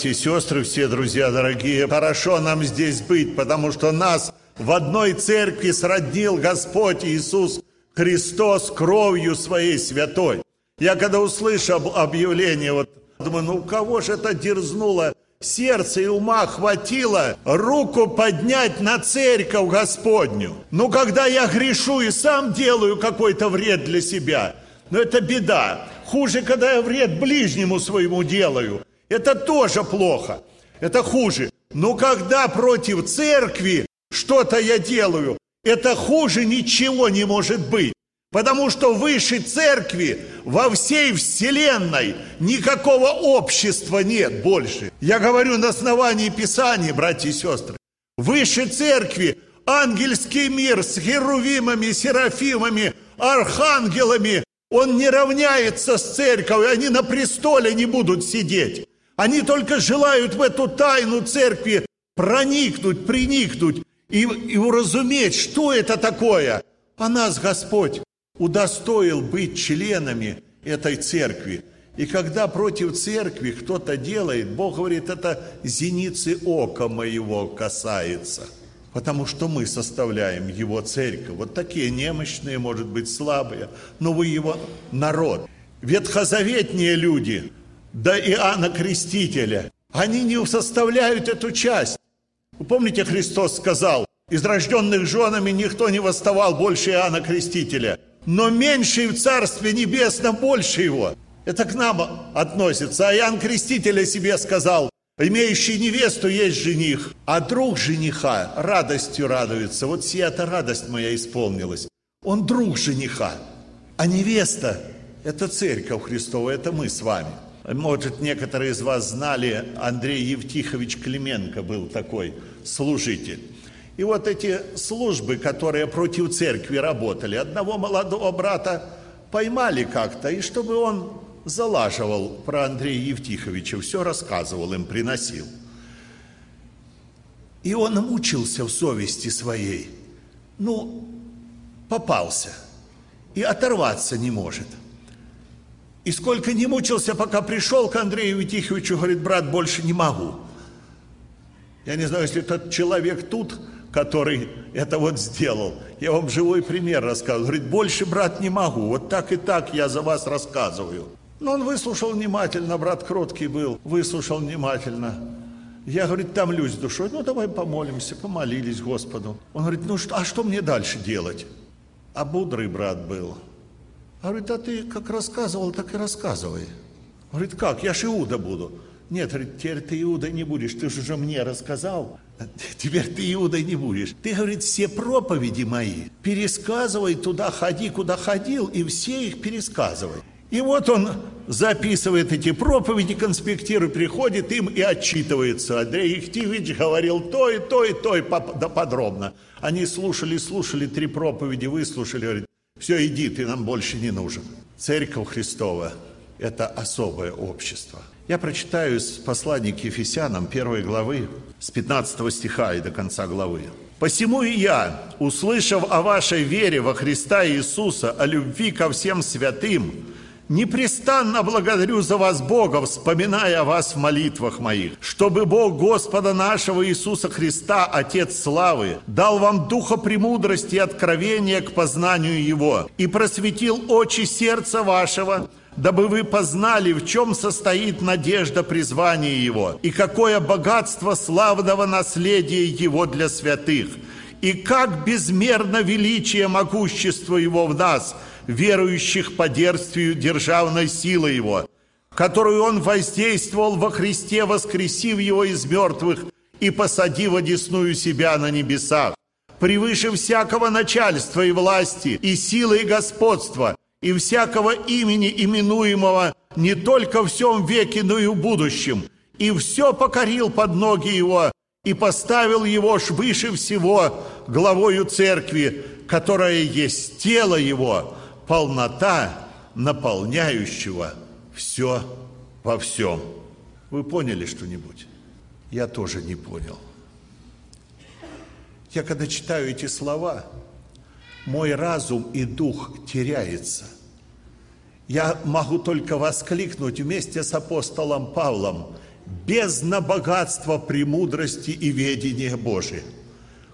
братья и сестры, все друзья дорогие. Хорошо нам здесь быть, потому что нас в одной церкви сроднил Господь Иисус Христос кровью своей святой. Я когда услышал объявление, вот думаю, ну кого же это дерзнуло сердце и ума хватило руку поднять на церковь Господню. Ну, когда я грешу и сам делаю какой-то вред для себя, но ну, это беда. Хуже, когда я вред ближнему своему делаю. Это тоже плохо. Это хуже. Но когда против церкви что-то я делаю, это хуже ничего не может быть. Потому что выше церкви во всей вселенной никакого общества нет больше. Я говорю на основании Писания, братья и сестры. Выше церкви ангельский мир с херувимами, серафимами, архангелами, он не равняется с церковью, они на престоле не будут сидеть. Они только желают в эту тайну церкви проникнуть, приникнуть и, и уразуметь, что это такое. А нас Господь удостоил быть членами этой церкви. И когда против церкви кто-то делает, Бог говорит, это зеницы ока моего касается. Потому что мы составляем Его церковь. Вот такие немощные, может быть, слабые, но вы Его народ. Ветхозаветние люди, да Иоанна Крестителя, они не составляют эту часть. Вы помните, Христос сказал, из рожденных женами никто не восставал больше Иоанна Крестителя – но меньший в Царстве Небесном больше его. Это к нам относится. А Иоанн Креститель о себе сказал, имеющий невесту есть жених, а друг жениха радостью радуется. Вот сия-то радость моя исполнилась. Он друг жениха, а невеста – это церковь Христова, это мы с вами. Может, некоторые из вас знали, Андрей Евтихович Клименко был такой служитель. И вот эти службы, которые против церкви работали, одного молодого брата поймали как-то, и чтобы он залаживал про Андрея Евтиховича, все рассказывал им, приносил. И он мучился в совести своей. Ну, попался. И оторваться не может. И сколько не мучился, пока пришел к Андрею Евтиховичу, говорит, брат, больше не могу. Я не знаю, если этот человек тут, который это вот сделал. Я вам живой пример рассказываю. Говорит, больше, брат, не могу. Вот так и так я за вас рассказываю. Но он выслушал внимательно, брат кроткий был, выслушал внимательно. Я, говорит, томлюсь душой. Ну, давай помолимся, помолились Господу. Он говорит, ну, что, а что мне дальше делать? А мудрый брат был. Говорит, а ты как рассказывал, так и рассказывай. Говорит, как? Я ж Иуда буду. Нет, говорит, теперь ты Иудой не будешь, ты же уже мне рассказал, теперь ты Иудой не будешь. Ты, говорит, все проповеди мои пересказывай туда, ходи, куда ходил, и все их пересказывай. И вот он записывает эти проповеди, конспектирует, приходит им и отчитывается. Андрей Ихтивич говорил то и то и то, и да подробно. Они слушали, слушали три проповеди, выслушали, говорит, все, иди, ты нам больше не нужен. Церковь Христова – это особое общество. Я прочитаю из послания к Ефесянам первой главы, с 15 стиха и до конца главы. «Посему и я, услышав о вашей вере во Христа Иисуса, о любви ко всем святым, непрестанно благодарю за вас Бога, вспоминая о вас в молитвах моих, чтобы Бог Господа нашего Иисуса Христа, Отец славы, дал вам духа премудрости и откровения к познанию Его, и просветил очи сердца вашего, дабы вы познали, в чем состоит надежда призвания Его, и какое богатство славного наследия Его для святых, и как безмерно величие могущества Его в нас, верующих по дерствию державной силы Его, которую Он воздействовал во Христе, воскресив Его из мертвых и посадив одесную себя на небесах, превыше всякого начальства и власти, и силы и господства, и всякого имени, именуемого не только в всем веке, но и в будущем, и все покорил под ноги его, и поставил его ж выше всего главою церкви, которая есть тело его, полнота наполняющего все во всем. Вы поняли что-нибудь? Я тоже не понял. Я когда читаю эти слова, мой разум и дух теряется. Я могу только воскликнуть вместе с апостолом Павлом, бездна богатства, премудрости и ведения Божия.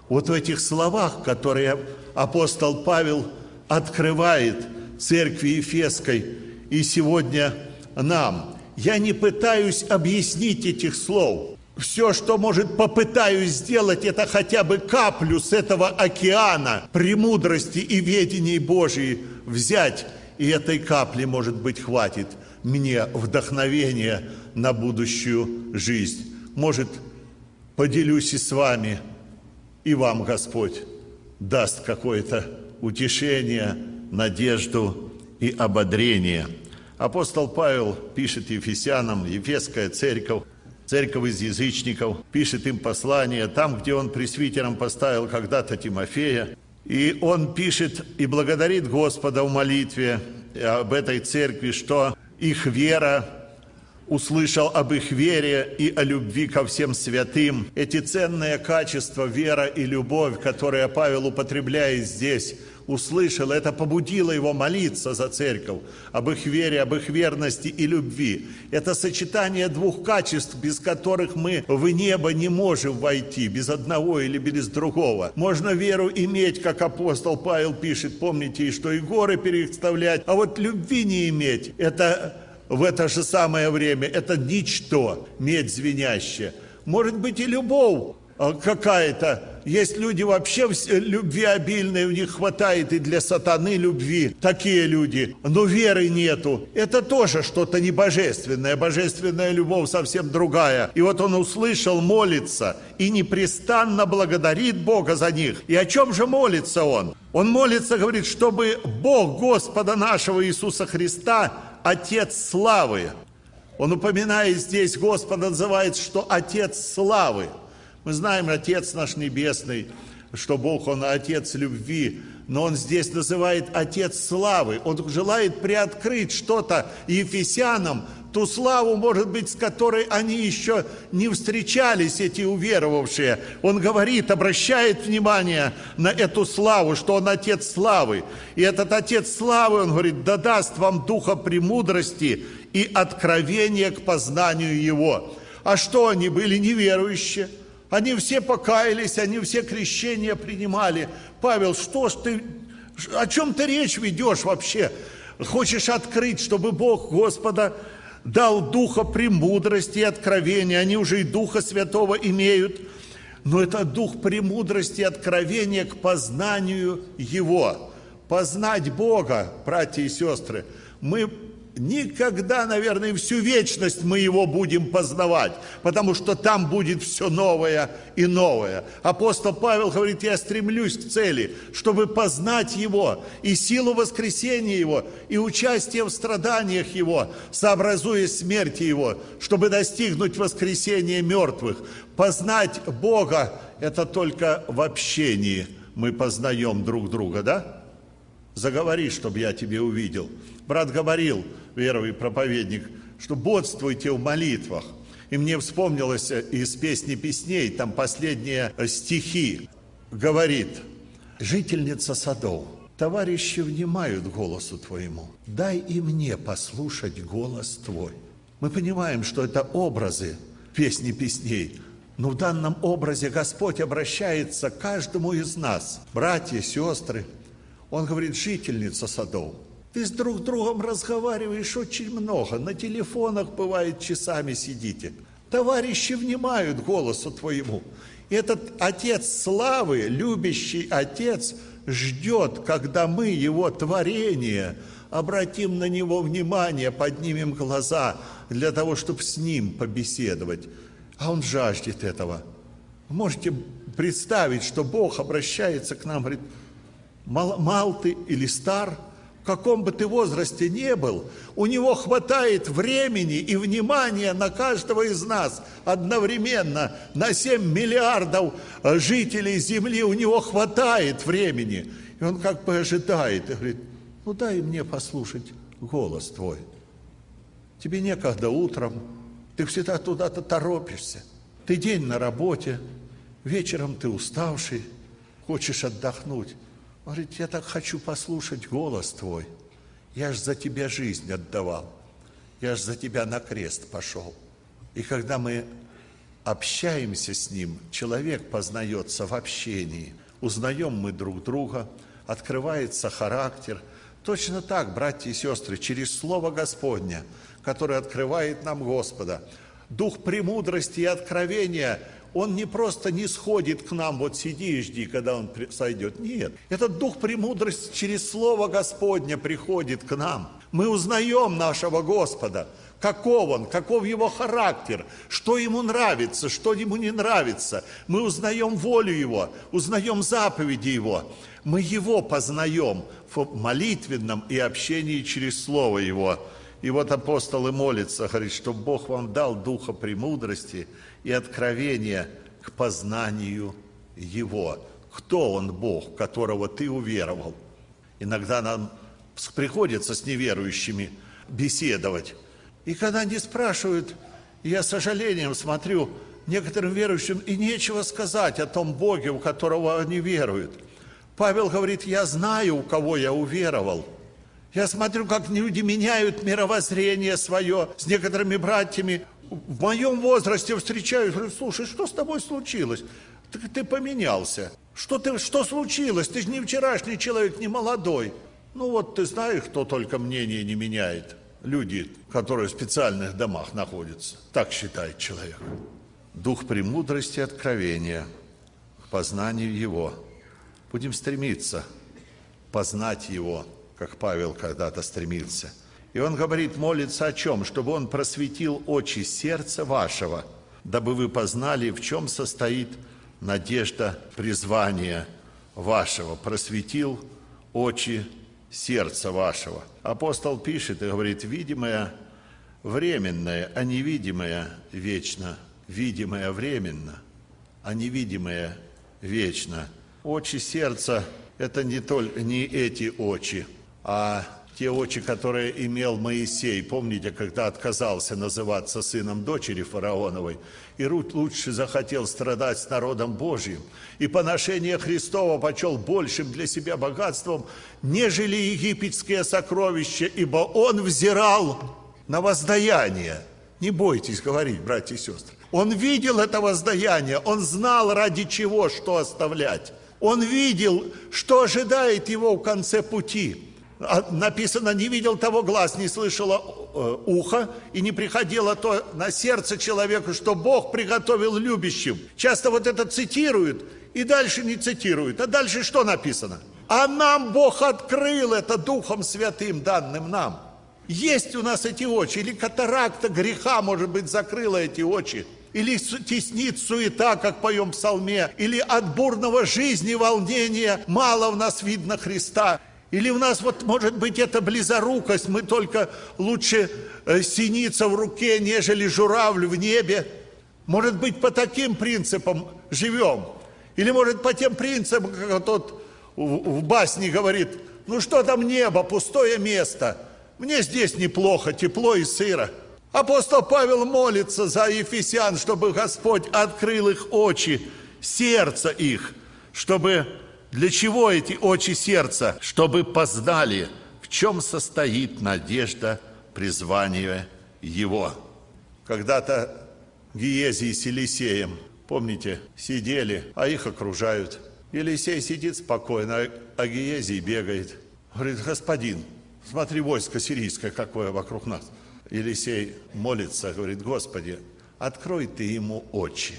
Вот в этих словах, которые апостол Павел открывает церкви Ефесской и сегодня нам, я не пытаюсь объяснить этих слов. Все, что может попытаюсь сделать, это хотя бы каплю с этого океана премудрости и ведений Божьей взять. И этой капли, может быть, хватит мне вдохновения на будущую жизнь. Может, поделюсь и с вами, и вам Господь даст какое-то утешение, надежду и ободрение. Апостол Павел пишет Ефесянам, Ефесская церковь, церковь из язычников, пишет им послание, там, где он пресвитером поставил когда-то Тимофея, и он пишет и благодарит Господа в молитве об этой церкви, что их вера услышал об их вере и о любви ко всем святым. Эти ценные качества, вера и любовь, которые Павел употребляет здесь, услышал, это побудило его молиться за церковь, об их вере, об их верности и любви. Это сочетание двух качеств, без которых мы в небо не можем войти, без одного или без другого. Можно веру иметь, как апостол Павел пишет, помните, что и горы переставлять, а вот любви не иметь, это в это же самое время, это ничто, медь звенящая. Может быть и любовь а, какая-то. Есть люди вообще любви обильные, у них хватает и для сатаны любви. Такие люди. Но веры нету. Это тоже что-то небожественное. Божественная любовь совсем другая. И вот он услышал, молится и непрестанно благодарит Бога за них. И о чем же молится он? Он молится, говорит, чтобы Бог Господа нашего Иисуса Христа Отец славы. Он упоминает здесь, Господа называет, что Отец славы. Мы знаем, Отец наш Небесный, что Бог, Он Отец любви, но Он здесь называет Отец славы. Он желает приоткрыть что-то Ефесянам, ту славу, может быть, с которой они еще не встречались, эти уверовавшие. Он говорит, обращает внимание на эту славу, что он Отец славы. И этот Отец славы, он говорит, да даст вам духа премудрости и откровения к познанию Его. А что они были неверующие? Они все покаялись, они все крещения принимали. Павел, что ж ты, о чем ты речь ведешь вообще? Хочешь открыть, чтобы Бог Господа дал духа премудрости и откровения, они уже и духа святого имеют, но это дух премудрости и откровения к познанию Его. Познать Бога, братья и сестры, мы Никогда, наверное, всю вечность мы его будем познавать, потому что там будет все новое и новое. Апостол Павел говорит, я стремлюсь к цели, чтобы познать его и силу воскресения его, и участие в страданиях его, сообразуя смерти его, чтобы достигнуть воскресения мертвых. Познать Бога – это только в общении мы познаем друг друга, да? Заговори, чтобы я тебе увидел. Брат говорил, веровый проповедник, что бодствуйте в молитвах. И мне вспомнилось из песни песней, там последние стихи, говорит, жительница садов, товарищи внимают голосу твоему, дай и мне послушать голос твой. Мы понимаем, что это образы песни песней, но в данном образе Господь обращается к каждому из нас, братья, сестры. Он говорит, жительница садов – ты с друг другом разговариваешь очень много, на телефонах, бывает, часами сидите. Товарищи внимают голосу твоему. И этот Отец славы, любящий Отец, ждет, когда мы, Его творение, обратим на Него внимание, поднимем глаза для того, чтобы с Ним побеседовать. А Он жаждет этого. Можете представить, что Бог обращается к нам, говорит, мал, мал ты или стар – каком бы ты возрасте не был, у него хватает времени и внимания на каждого из нас одновременно, на 7 миллиардов э, жителей Земли, у него хватает времени. И он как бы ожидает и говорит, ну дай мне послушать голос твой. Тебе некогда утром, ты всегда туда-то торопишься. Ты день на работе, вечером ты уставший, хочешь отдохнуть. Говорит, я так хочу послушать голос твой. Я ж за тебя жизнь отдавал. Я ж за тебя на крест пошел. И когда мы общаемся с Ним, человек познается в общении. Узнаем мы друг друга, открывается характер. Точно так, братья и сестры, через Слово Господня, которое открывает нам Господа, дух премудрости и откровения – он не просто не сходит к нам, вот сиди и жди, когда он сойдет. Нет, этот дух премудрости через Слово Господня приходит к нам. Мы узнаем нашего Господа, каков он, каков его характер, что ему нравится, что ему не нравится. Мы узнаем волю его, узнаем заповеди его. Мы его познаем в молитвенном и общении через Слово его. И вот апостолы молятся, говорит, что Бог вам дал духа премудрости и откровения к познанию Его. Кто Он Бог, которого ты уверовал? Иногда нам приходится с неверующими беседовать. И когда они спрашивают, я с сожалением смотрю некоторым верующим, и нечего сказать о том Боге, у которого они веруют. Павел говорит, я знаю, у кого я уверовал – я смотрю, как люди меняют мировоззрение свое с некоторыми братьями. В моем возрасте встречаюсь, говорю, слушай, что с тобой случилось? Ты, ты поменялся. Что, ты, что случилось? Ты же не вчерашний человек, не молодой. Ну вот ты знаешь, кто только мнение не меняет. Люди, которые в специальных домах находятся. Так считает человек. Дух премудрости и откровения к познанию Его. Будем стремиться познать Его – как Павел когда-то стремился. И он говорит, молится о чем? Чтобы он просветил очи сердца вашего, дабы вы познали, в чем состоит надежда призвания вашего. Просветил очи сердца вашего. Апостол пишет и говорит, видимое временное, а невидимое вечно. Видимое временно, а невидимое вечно. Очи сердца – это не, только, не эти очи – а те очи, которые имел Моисей, помните, когда отказался называться сыном дочери фараоновой, и Рут лучше захотел страдать с народом Божьим, и поношение Христова почел большим для себя богатством, нежели египетские сокровища, ибо он взирал на воздаяние. Не бойтесь говорить, братья и сестры. Он видел это воздаяние, он знал, ради чего, что оставлять. Он видел, что ожидает его в конце пути. А написано, не видел того глаз, не слышало э, ухо, и не приходило то на сердце человеку, что Бог приготовил любящим. Часто вот это цитируют, и дальше не цитируют. А дальше что написано? А нам Бог открыл это Духом Святым, данным нам. Есть у нас эти очи, или катаракта греха, может быть, закрыла эти очи, или теснит суета, как поем в псалме, или от бурного жизни волнения мало в нас видно Христа. Или у нас вот может быть это близорукость, мы только лучше э, синица в руке, нежели журавль в небе. Может быть по таким принципам живем. Или может по тем принципам, как тот в басне говорит, ну что там небо, пустое место. Мне здесь неплохо, тепло и сыро. Апостол Павел молится за ефесян, чтобы Господь открыл их очи, сердце их, чтобы для чего эти очи сердца? Чтобы познали, в чем состоит надежда призвания его. Когда-то Гиезий с Елисеем, помните, сидели, а их окружают. Елисей сидит спокойно, а Гиезий бегает. Говорит, господин, смотри, войско сирийское какое вокруг нас. Елисей молится, говорит, Господи, открой ты ему очи,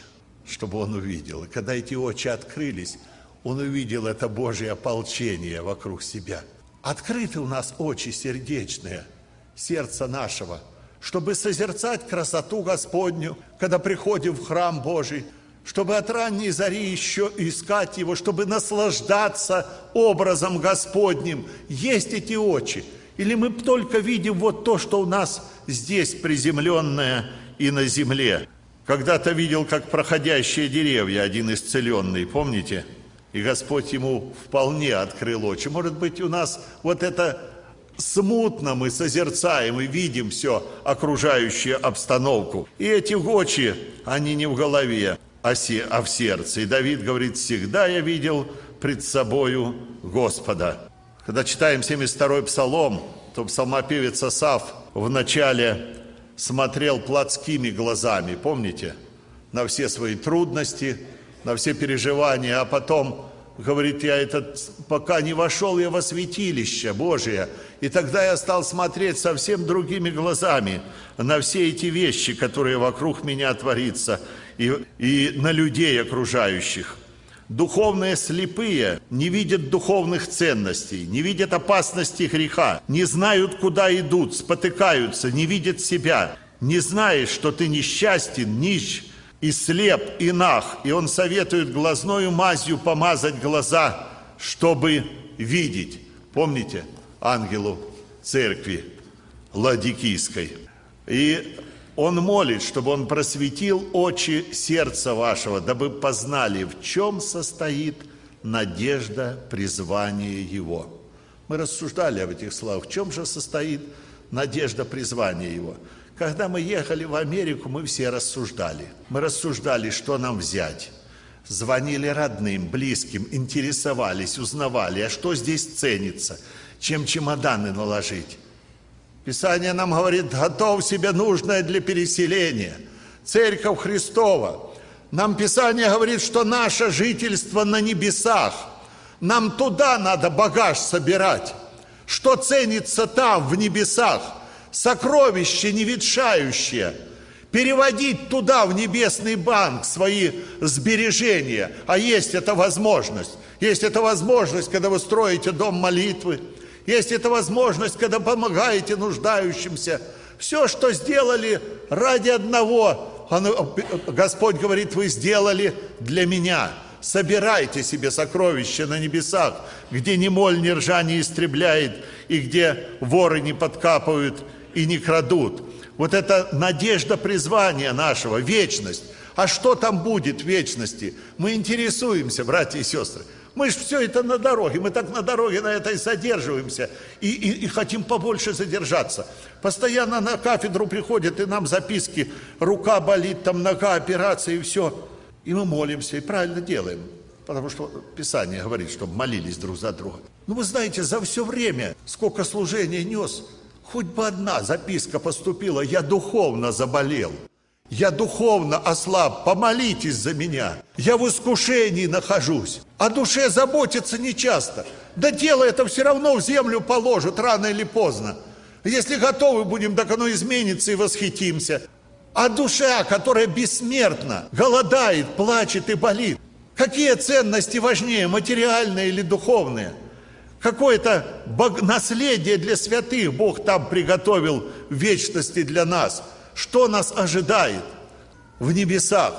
чтобы он увидел. И когда эти очи открылись, он увидел это Божье ополчение вокруг себя. Открыты у нас очи сердечные, сердца нашего, чтобы созерцать красоту Господню, когда приходим в храм Божий, чтобы от ранней зари еще искать Его, чтобы наслаждаться образом Господним. Есть эти очи. Или мы только видим вот то, что у нас здесь приземленное и на земле. Когда-то видел, как проходящие деревья, один исцеленный, помните? И Господь ему вполне открыл очи. Может быть, у нас вот это смутно мы созерцаем и видим все окружающую обстановку. И эти очи, они не в голове, а, се, а в сердце. И Давид говорит, всегда я видел пред собою Господа. Когда читаем 72-й псалом, то псалмопевец Асав в начале смотрел плотскими глазами, помните? На все свои трудности, на все переживания, а потом говорит, я этот, пока не вошел я во святилище Божие, и тогда я стал смотреть совсем другими глазами на все эти вещи, которые вокруг меня творится, и, и на людей окружающих. Духовные слепые не видят духовных ценностей, не видят опасности греха, не знают, куда идут, спотыкаются, не видят себя. Не знаешь, что ты несчастен, нищ, и слеп, и нах. И он советует глазною мазью помазать глаза, чтобы видеть. Помните ангелу церкви Ладикийской? И он молит, чтобы он просветил очи сердца вашего, дабы познали, в чем состоит надежда призвания его. Мы рассуждали об этих словах. В чем же состоит надежда призвания его? Когда мы ехали в Америку, мы все рассуждали. Мы рассуждали, что нам взять. Звонили родным, близким, интересовались, узнавали, а что здесь ценится, чем чемоданы наложить. Писание нам говорит, готов себе нужное для переселения. Церковь Христова. Нам Писание говорит, что наше жительство на небесах. Нам туда надо багаж собирать. Что ценится там, в небесах – сокровище неветшающее, переводить туда, в небесный банк, свои сбережения. А есть эта возможность. Есть эта возможность, когда вы строите дом молитвы. Есть эта возможность, когда помогаете нуждающимся. Все, что сделали ради одного, Господь говорит, вы сделали для меня. Собирайте себе сокровища на небесах, где ни моль, ни ржа не истребляет, и где воры не подкапывают, и не крадут. Вот это надежда призвания нашего, вечность. А что там будет в вечности? Мы интересуемся, братья и сестры. Мы же все это на дороге, мы так на дороге на этой задерживаемся и, и, и хотим побольше задержаться. Постоянно на кафедру приходят и нам записки, рука болит, там нога, операция и все. И мы молимся, и правильно делаем. Потому что Писание говорит, чтобы молились друг за друга. Ну вы знаете, за все время, сколько служения нес, Хоть бы одна записка поступила, я духовно заболел. Я духовно ослаб, помолитесь за меня. Я в искушении нахожусь. О душе заботиться нечасто. Да дело это все равно в землю положат, рано или поздно. Если готовы будем, так оно изменится и восхитимся. А душа, которая бессмертна, голодает, плачет и болит. Какие ценности важнее, материальные или духовные? Какое-то наследие для святых Бог там приготовил в вечности для нас. Что нас ожидает в небесах?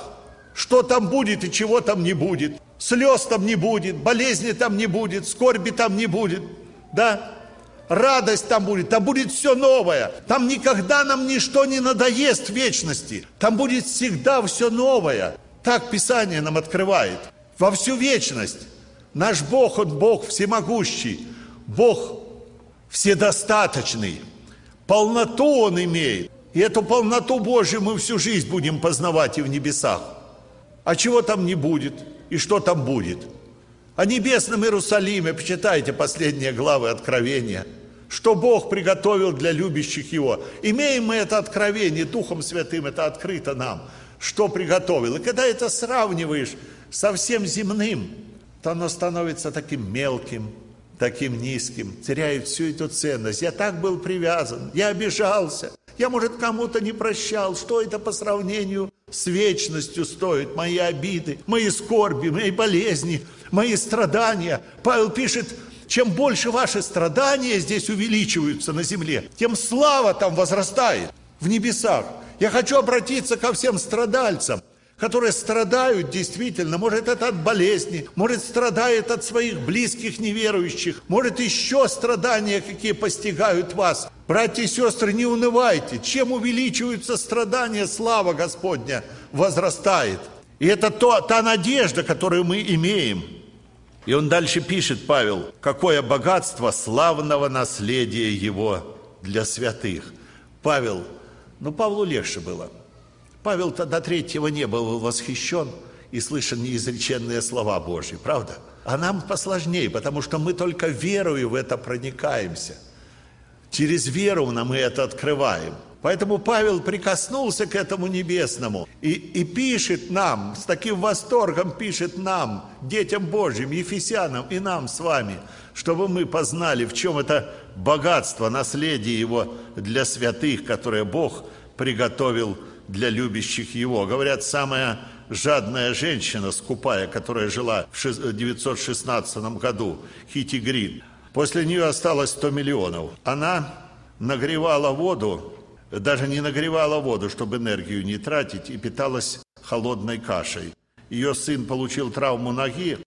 Что там будет и чего там не будет? Слез там не будет, болезни там не будет, скорби там не будет. Да? Радость там будет, там будет все новое. Там никогда нам ничто не надоест в вечности. Там будет всегда все новое. Так Писание нам открывает. Во всю вечность. Наш Бог, Он Бог всемогущий, Бог вседостаточный. Полноту Он имеет. И эту полноту Божью мы всю жизнь будем познавать и в небесах. А чего там не будет? И что там будет? О небесном Иерусалиме почитайте последние главы Откровения. Что Бог приготовил для любящих Его. Имеем мы это откровение, Духом Святым это открыто нам. Что приготовил. И когда это сравниваешь со всем земным, то оно становится таким мелким, таким низким, теряет всю эту ценность. Я так был привязан, я обижался, я, может, кому-то не прощал. Что это по сравнению с вечностью стоит? Мои обиды, мои скорби, мои болезни, мои страдания. Павел пишет, чем больше ваши страдания здесь увеличиваются на земле, тем слава там возрастает в небесах. Я хочу обратиться ко всем страдальцам которые страдают действительно, может это от болезни, может страдает от своих близких неверующих, может еще страдания какие постигают вас. Братья и сестры, не унывайте, чем увеличиваются страдания, слава Господня возрастает. И это то, та надежда, которую мы имеем. И он дальше пишет, Павел, какое богатство славного наследия его для святых. Павел, ну Павлу легче было – Павел-то до третьего неба был восхищен и слышал неизреченные слова Божьи, правда? А нам посложнее, потому что мы только верою в это проникаемся. Через веру нам мы это открываем. Поэтому Павел прикоснулся к этому небесному и, и пишет нам, с таким восторгом пишет нам, детям Божьим, Ефесянам и нам с вами, чтобы мы познали, в чем это богатство, наследие Его для святых, которое Бог приготовил для любящих Его. Говорят, самая жадная женщина, скупая, которая жила в 916 году, Хити Грин, после нее осталось 100 миллионов. Она нагревала воду даже не нагревала воду, чтобы энергию не тратить, и питалась холодной кашей. Ее сын получил травму ноги,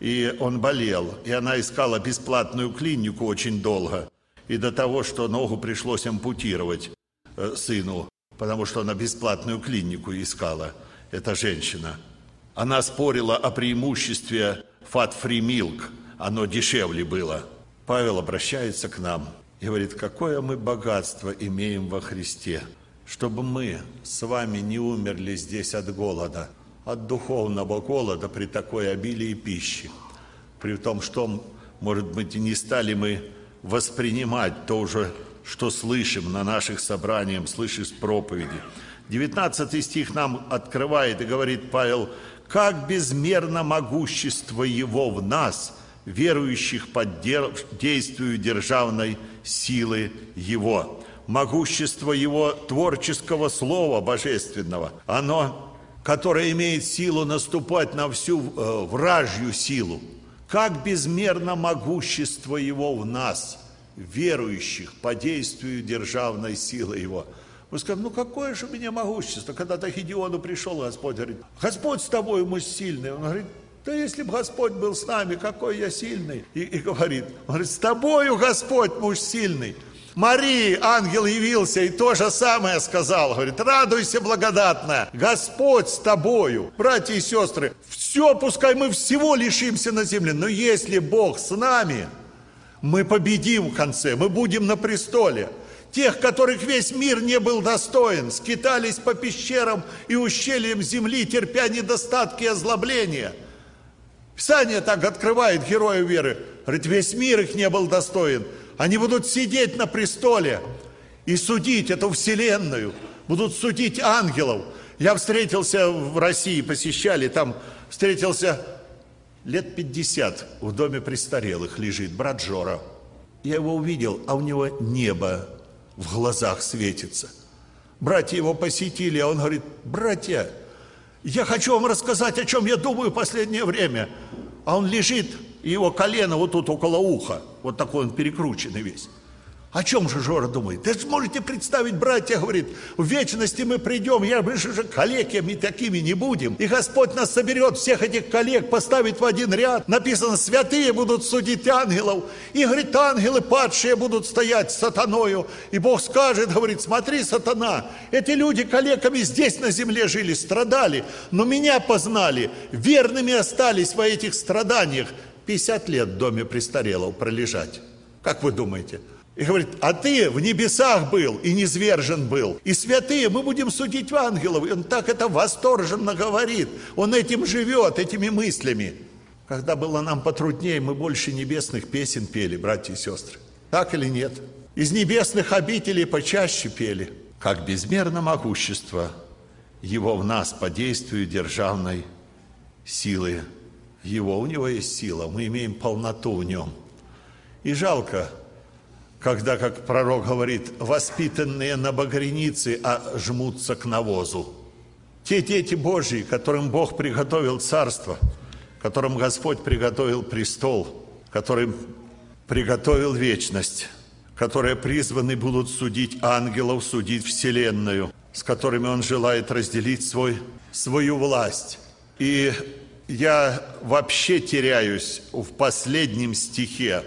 и он болел, и она искала бесплатную клинику очень долго, и до того, что ногу пришлось ампутировать э, сыну, потому что она бесплатную клинику искала, эта женщина. Она спорила о преимуществе fat-free milk, оно дешевле было. Павел обращается к нам – и говорит, какое мы богатство имеем во Христе, чтобы мы с вами не умерли здесь от голода, от духовного голода при такой обилии пищи, при том, что, может быть, и не стали мы воспринимать то уже, что слышим на наших собраниях, слышишь проповеди. 19 стих нам открывает и говорит Павел, «Как безмерно могущество Его в нас, верующих под действию державной силы Его, могущество Его творческого Слова Божественного, оно, которое имеет силу наступать на всю э, вражью силу. Как безмерно могущество Его в нас, верующих по действию державной силы Его. Вы скажете, ну какое же у меня могущество? Когда-то Хидиону пришел Господь, говорит, Господь с тобой, мы сильный. Он говорит, да если бы Господь был с нами, какой я сильный. И, и говорит, он говорит, с тобою Господь муж сильный. Марии ангел явился и то же самое сказал. Говорит, радуйся благодатная, Господь с тобою. Братья и сестры, все, пускай мы всего лишимся на земле, но если Бог с нами, мы победим в конце, мы будем на престоле. Тех, которых весь мир не был достоин, скитались по пещерам и ущельям земли, терпя недостатки и озлобления – Писание так открывает героев веры. Говорит, весь мир их не был достоин. Они будут сидеть на престоле и судить эту вселенную. Будут судить ангелов. Я встретился в России, посещали, там встретился лет 50 в доме престарелых лежит брат Жора. Я его увидел, а у него небо в глазах светится. Братья его посетили, а он говорит, братья, я хочу вам рассказать, о чем я думаю в последнее время. А он лежит, и его колено вот тут около уха. Вот такой он перекрученный весь. О чем же Жора думает? Да можете представить, братья, говорит, в вечности мы придем, я мы же коллегами такими не будем. И Господь нас соберет, всех этих коллег поставит в один ряд. Написано, святые будут судить ангелов. И, говорит, ангелы падшие будут стоять с сатаною. И Бог скажет, говорит, смотри, сатана, эти люди коллегами здесь на земле жили, страдали, но меня познали, верными остались во этих страданиях. 50 лет в доме престарелых пролежать. Как вы думаете? И говорит, а ты в небесах был и низвержен был. И святые, мы будем судить ангелов. И он так это восторженно говорит. Он этим живет, этими мыслями. Когда было нам потруднее, мы больше небесных песен пели, братья и сестры. Так или нет? Из небесных обителей почаще пели. Как безмерно могущество его в нас по действию державной силы. Его, у него есть сила, мы имеем полноту в нем. И жалко, когда, как пророк говорит, воспитанные на багренице, а жмутся к навозу. Те дети Божьи, которым Бог приготовил царство, которым Господь приготовил престол, которым приготовил вечность, которые призваны будут судить ангелов, судить вселенную, с которыми Он желает разделить свой, свою власть. И я вообще теряюсь в последнем стихе,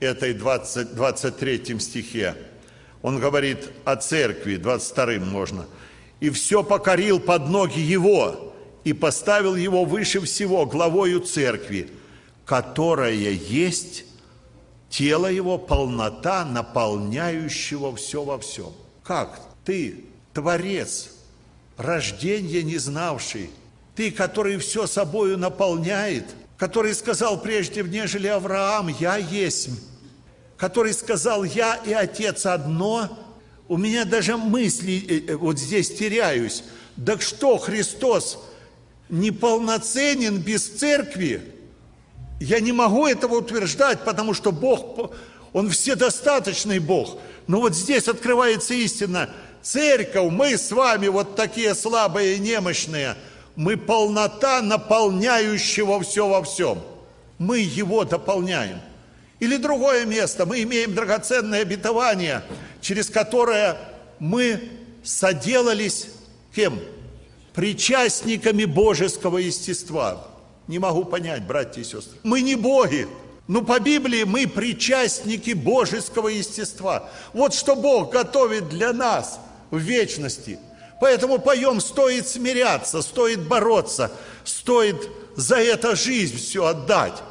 этой 20, 23 стихе. Он говорит о церкви, 22 можно. «И все покорил под ноги его, и поставил его выше всего главою церкви, которая есть тело его, полнота, наполняющего все во всем». Как ты, Творец, рождение не знавший, ты, который все собою наполняет, который сказал прежде, нежели Авраам, «Я есть», который сказал «Я и Отец одно», у меня даже мысли э, э, вот здесь теряюсь. Так что Христос неполноценен без церкви? Я не могу этого утверждать, потому что Бог, Он вседостаточный Бог. Но вот здесь открывается истина. Церковь, мы с вами вот такие слабые и немощные, мы полнота наполняющего все во всем. Мы его дополняем. Или другое место, мы имеем драгоценное обетование, через которое мы соделались кем? Причастниками божеского естества. Не могу понять, братья и сестры. Мы не боги, но по Библии мы причастники божеского естества. Вот что Бог готовит для нас в вечности. Поэтому поем, стоит смиряться, стоит бороться, стоит за это жизнь все отдать.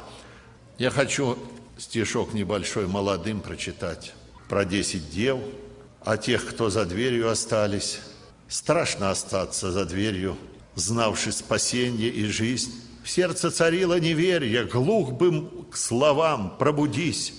Я хочу стишок небольшой молодым прочитать про десять дев, о тех, кто за дверью остались. Страшно остаться за дверью, знавший спасение и жизнь. В сердце царило неверие, глух бы к словам, пробудись.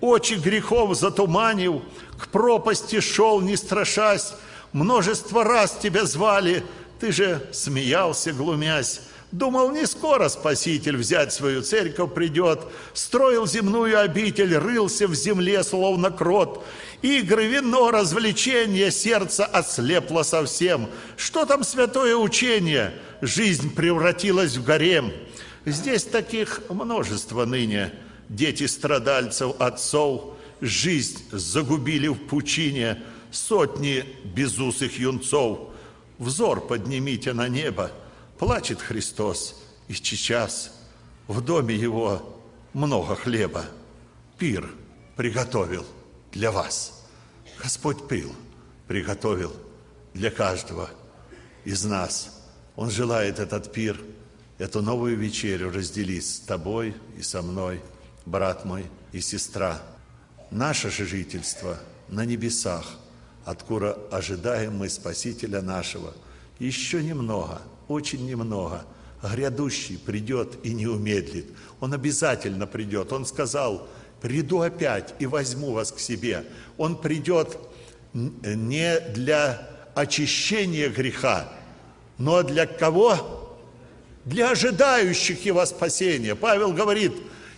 Очи грехов затуманил, к пропасти шел, не страшась. Множество раз тебя звали, ты же смеялся, глумясь. Думал, не скоро Спаситель взять свою церковь придет. Строил земную обитель, рылся в земле, словно крот. Игры, вино, развлечения, сердце ослепло совсем. Что там святое учение? Жизнь превратилась в гарем. Здесь таких множество ныне. Дети страдальцев, отцов, жизнь загубили в пучине. Сотни безусых юнцов. Взор поднимите на небо. Плачет Христос, и сейчас в доме его много хлеба. Пир приготовил для вас. Господь пил, приготовил для каждого из нас. Он желает этот пир, эту новую вечерю разделить с тобой и со мной, брат мой и сестра. Наше же жительство на небесах, откуда ожидаем мы Спасителя нашего, еще немного, очень немного. Грядущий придет и не умедлит. Он обязательно придет. Он сказал, приду опять и возьму вас к себе. Он придет не для очищения греха, но для кого? Для ожидающих его спасения. Павел говорит,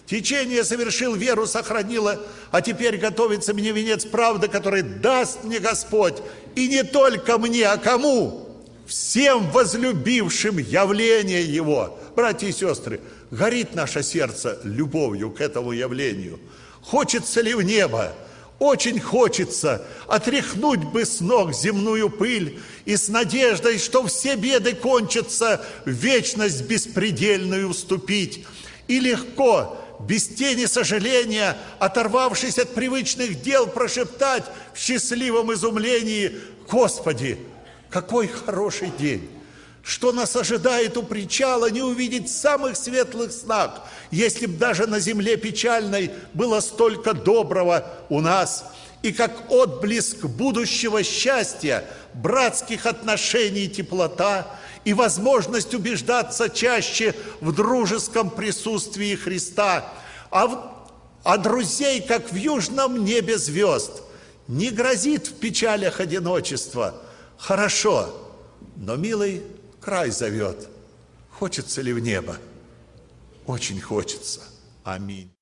течение совершил, веру сохранила, а теперь готовится мне венец правды, который даст мне Господь. И не только мне, а кому? Всем возлюбившим явление Его. Братья и сестры, горит наше сердце любовью к этому явлению. Хочется ли в небо? Очень хочется отряхнуть бы с ног земную пыль и с надеждой, что все беды кончатся, вечность беспредельную вступить. И легко, без тени сожаления, оторвавшись от привычных дел, прошептать в счастливом изумлении «Господи, какой хороший день! Что нас ожидает у причала, не увидеть самых светлых снах, если б даже на земле печальной было столько доброго у нас, и как отблеск будущего счастья, братских отношений теплота и возможность убеждаться чаще в дружеском присутствии Христа, а, в, а друзей, как в южном небе звезд, не грозит в печалях одиночества – Хорошо, но, милый, край зовет. Хочется ли в небо? Очень хочется. Аминь.